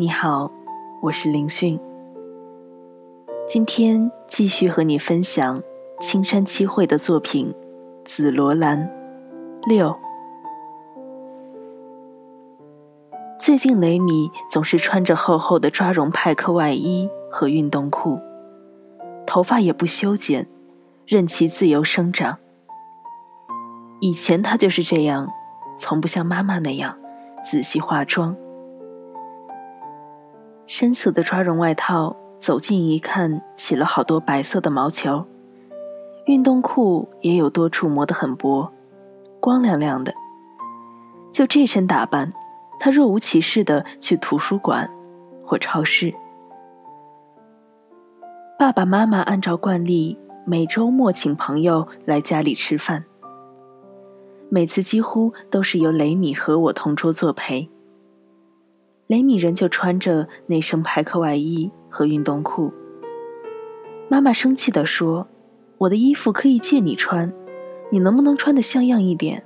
你好，我是林讯。今天继续和你分享青山七惠的作品《紫罗兰》六。最近雷米总是穿着厚厚的抓绒派克外衣和运动裤，头发也不修剪，任其自由生长。以前他就是这样，从不像妈妈那样仔细化妆。深色的抓绒外套，走近一看，起了好多白色的毛球。运动裤也有多处磨得很薄，光亮亮的。就这身打扮。他若无其事地去图书馆或超市。爸爸妈妈按照惯例每周末请朋友来家里吃饭，每次几乎都是由雷米和我同桌作陪。雷米仍旧穿着那身排克外衣和运动裤。妈妈生气地说：“我的衣服可以借你穿，你能不能穿得像样一点？”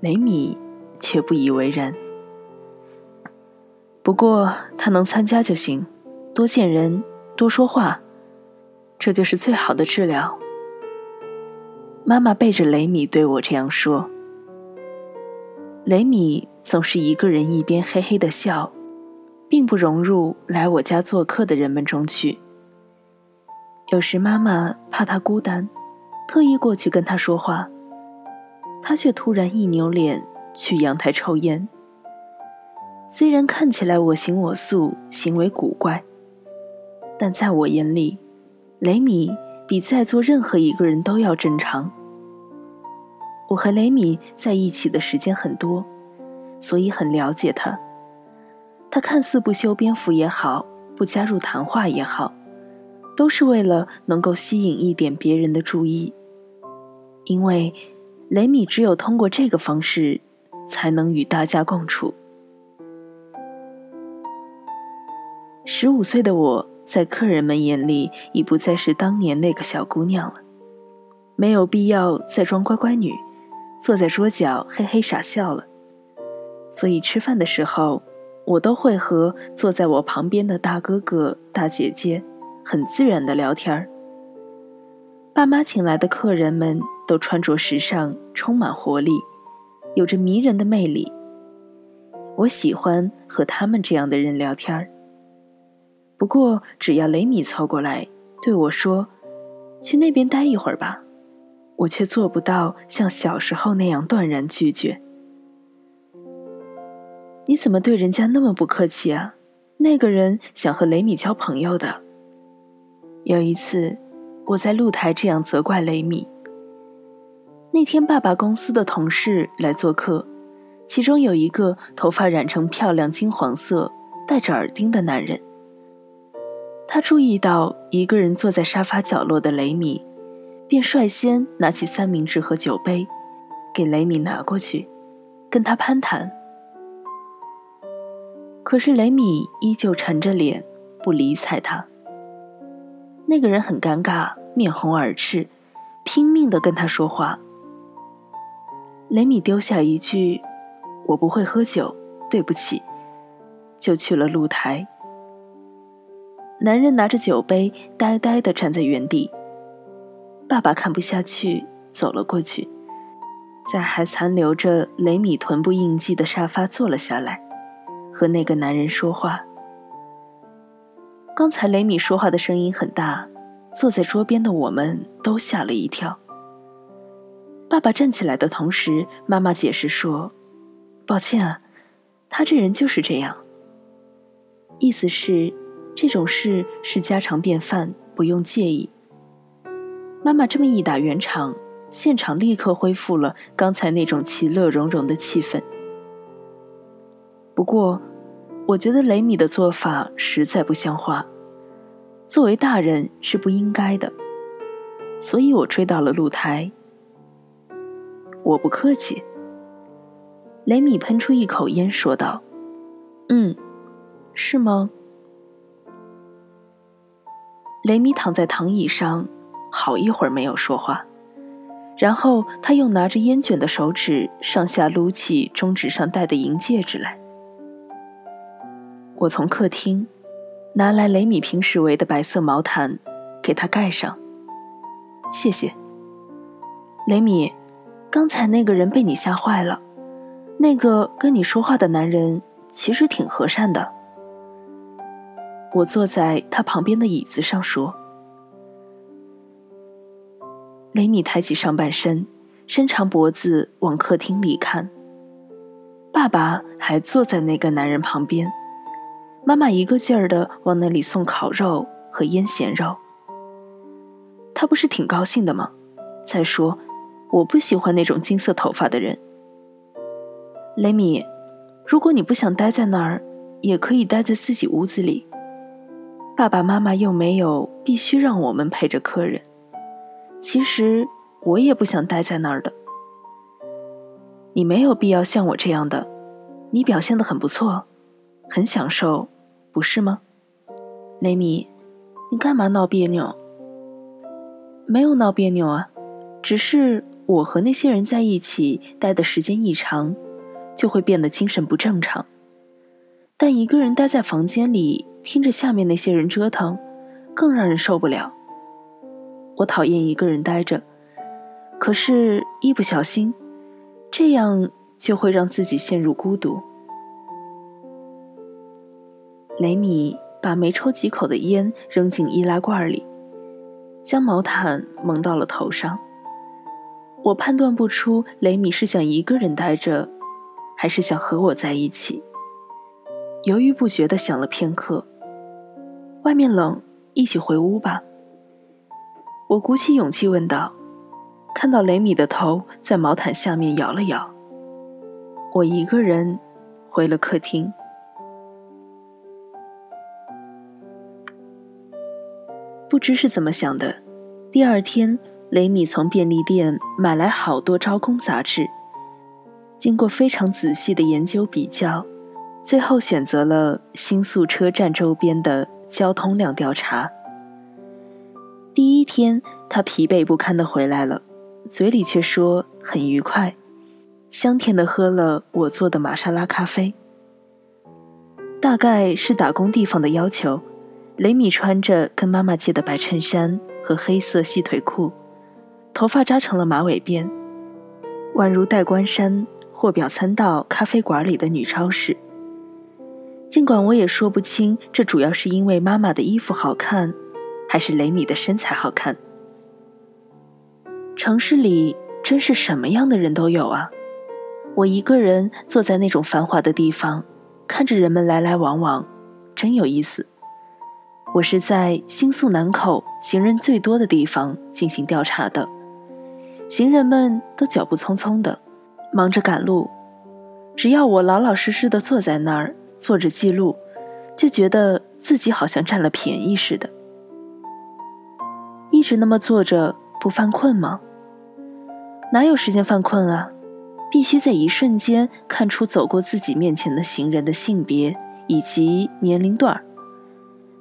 雷米。却不以为然。不过他能参加就行，多见人，多说话，这就是最好的治疗。妈妈背着雷米对我这样说。雷米总是一个人一边嘿嘿的笑，并不融入来我家做客的人们中去。有时妈妈怕他孤单，特意过去跟他说话，他却突然一扭脸。去阳台抽烟。虽然看起来我行我素，行为古怪，但在我眼里，雷米比在座任何一个人都要正常。我和雷米在一起的时间很多，所以很了解他。他看似不修边幅也好，不加入谈话也好，都是为了能够吸引一点别人的注意，因为雷米只有通过这个方式。才能与大家共处。十五岁的我在客人们眼里已不再是当年那个小姑娘了，没有必要再装乖乖女，坐在桌角嘿嘿傻笑了。所以吃饭的时候，我都会和坐在我旁边的大哥哥、大姐姐很自然的聊天儿。爸妈请来的客人们都穿着时尚，充满活力。有着迷人的魅力。我喜欢和他们这样的人聊天儿。不过，只要雷米凑过来对我说：“去那边待一会儿吧”，我却做不到像小时候那样断然拒绝。你怎么对人家那么不客气啊？那个人想和雷米交朋友的。有一次，我在露台这样责怪雷米。那天，爸爸公司的同事来做客，其中有一个头发染成漂亮金黄色、戴着耳钉的男人。他注意到一个人坐在沙发角落的雷米，便率先拿起三明治和酒杯，给雷米拿过去，跟他攀谈。可是雷米依旧沉着脸，不理睬他。那个人很尴尬，面红耳赤，拼命地跟他说话。雷米丢下一句：“我不会喝酒，对不起。”就去了露台。男人拿着酒杯，呆呆地站在原地。爸爸看不下去，走了过去，在还残留着雷米臀部印记的沙发坐了下来，和那个男人说话。刚才雷米说话的声音很大，坐在桌边的我们都吓了一跳。爸爸站起来的同时，妈妈解释说：“抱歉啊，他这人就是这样。”意思是，这种事是家常便饭，不用介意。妈妈这么一打圆场，现场立刻恢复了刚才那种其乐融融的气氛。不过，我觉得雷米的做法实在不像话，作为大人是不应该的，所以我追到了露台。我不客气。雷米喷出一口烟，说道：“嗯，是吗？”雷米躺在躺椅上，好一会儿没有说话，然后他又拿着烟卷的手指上下撸起中指上戴的银戒指来。我从客厅拿来雷米平时围的白色毛毯，给他盖上。谢谢，雷米。刚才那个人被你吓坏了。那个跟你说话的男人其实挺和善的。我坐在他旁边的椅子上说。雷米抬起上半身，伸长脖子往客厅里看。爸爸还坐在那个男人旁边，妈妈一个劲儿的往那里送烤肉和腌咸肉。他不是挺高兴的吗？再说，我不喜欢那种金色头发的人。雷米，如果你不想待在那儿，也可以待在自己屋子里。爸爸妈妈又没有必须让我们陪着客人。其实我也不想待在那儿的。你没有必要像我这样的，你表现的很不错，很享受，不是吗？雷米，你干嘛闹别扭？没有闹别扭啊，只是我和那些人在一起待的时间一长，就会变得精神不正常。但一个人待在房间里，听着下面那些人折腾，更让人受不了。我讨厌一个人待着，可是，一不小心，这样就会让自己陷入孤独。雷米把没抽几口的烟扔进易拉罐里，将毛毯蒙到了头上。我判断不出雷米是想一个人待着，还是想和我在一起。犹豫不决地想了片刻，外面冷，一起回屋吧。我鼓起勇气问道：“看到雷米的头在毛毯下面摇了摇。”我一个人回了客厅。不知是怎么想的，第二天，雷米从便利店买来好多招工杂志，经过非常仔细的研究比较，最后选择了新宿车站周边的交通量调查。天，他疲惫不堪的回来了，嘴里却说很愉快，香甜的喝了我做的玛莎拉咖啡。大概是打工地方的要求，雷米穿着跟妈妈借的白衬衫和黑色细腿裤，头发扎成了马尾辫，宛如戴冠山或表参道咖啡馆里的女超市。尽管我也说不清，这主要是因为妈妈的衣服好看。还是雷米的身材好看。城市里真是什么样的人都有啊！我一个人坐在那种繁华的地方，看着人们来来往往，真有意思。我是在新宿南口行人最多的地方进行调查的，行人们都脚步匆匆的，忙着赶路。只要我老老实实的坐在那儿做着记录，就觉得自己好像占了便宜似的。一直那么坐着不犯困吗？哪有时间犯困啊？必须在一瞬间看出走过自己面前的行人的性别以及年龄段儿，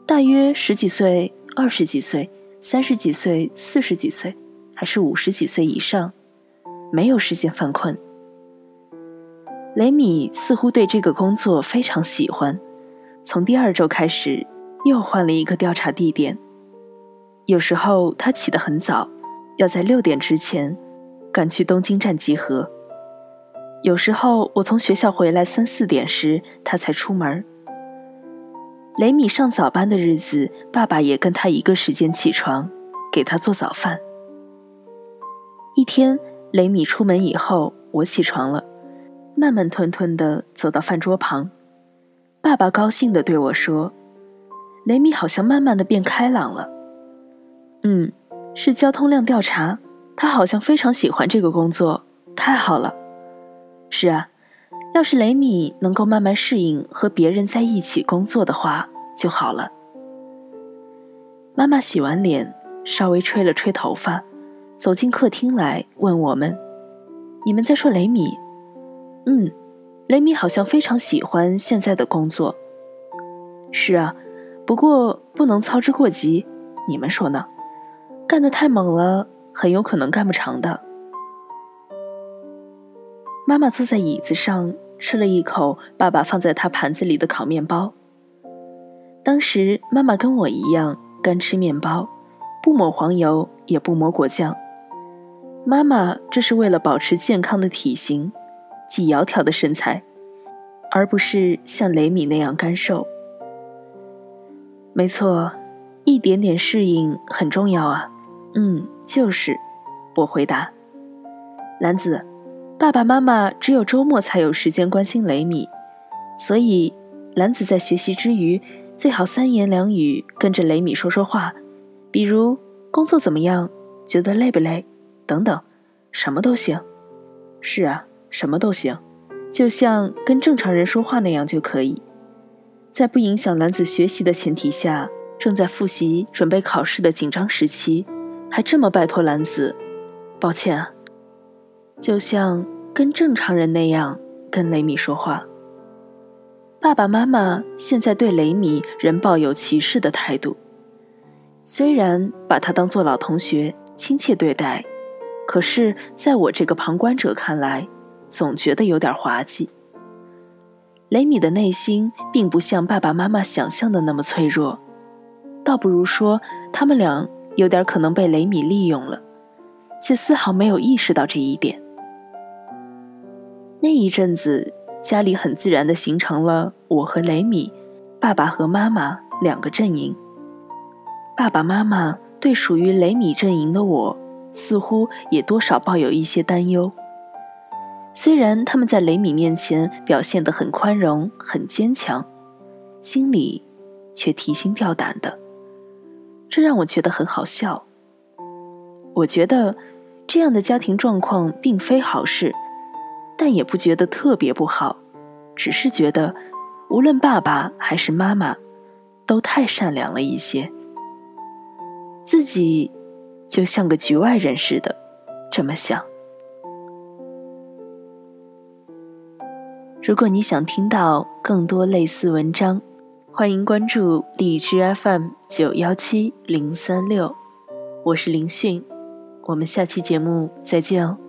大约十几岁、二十几岁、三十几岁、四十几岁，还是五十几岁以上？没有时间犯困。雷米似乎对这个工作非常喜欢，从第二周开始又换了一个调查地点。有时候他起得很早，要在六点之前赶去东京站集合。有时候我从学校回来三四点时，他才出门。雷米上早班的日子，爸爸也跟他一个时间起床，给他做早饭。一天，雷米出门以后，我起床了，慢慢吞吞地走到饭桌旁。爸爸高兴地对我说：“雷米好像慢慢地变开朗了。”嗯，是交通量调查，他好像非常喜欢这个工作，太好了。是啊，要是雷米能够慢慢适应和别人在一起工作的话就好了。妈妈洗完脸，稍微吹了吹头发，走进客厅来问我们：“你们在说雷米？”“嗯，雷米好像非常喜欢现在的工作。”“是啊，不过不能操之过急，你们说呢？”干得太猛了，很有可能干不长的。妈妈坐在椅子上，吃了一口爸爸放在她盘子里的烤面包，当时妈妈跟我一样，干吃面包，不抹黄油，也不抹果酱。妈妈这是为了保持健康的体型，及窈窕的身材，而不是像雷米那样干瘦。没错，一点点适应很重要啊。嗯，就是，我回答。兰子，爸爸妈妈只有周末才有时间关心雷米，所以兰子在学习之余，最好三言两语跟着雷米说说话，比如工作怎么样，觉得累不累。等等，什么都行。是啊，什么都行，就像跟正常人说话那样就可以。在不影响兰子学习的前提下，正在复习准备考试的紧张时期，还这么拜托兰子，抱歉啊。就像跟正常人那样跟雷米说话。爸爸妈妈现在对雷米仍抱有歧视的态度，虽然把他当做老同学亲切对待。可是，在我这个旁观者看来，总觉得有点滑稽。雷米的内心并不像爸爸妈妈想象的那么脆弱，倒不如说他们俩有点可能被雷米利用了，却丝毫没有意识到这一点。那一阵子，家里很自然地形成了我和雷米、爸爸和妈妈两个阵营。爸爸妈妈对属于雷米阵营的我。似乎也多少抱有一些担忧。虽然他们在雷米面前表现得很宽容、很坚强，心里却提心吊胆的，这让我觉得很好笑。我觉得这样的家庭状况并非好事，但也不觉得特别不好，只是觉得无论爸爸还是妈妈，都太善良了一些，自己。就像个局外人似的，这么想。如果你想听到更多类似文章，欢迎关注荔枝 FM 九幺七零三六，我是林讯，我们下期节目再见哦。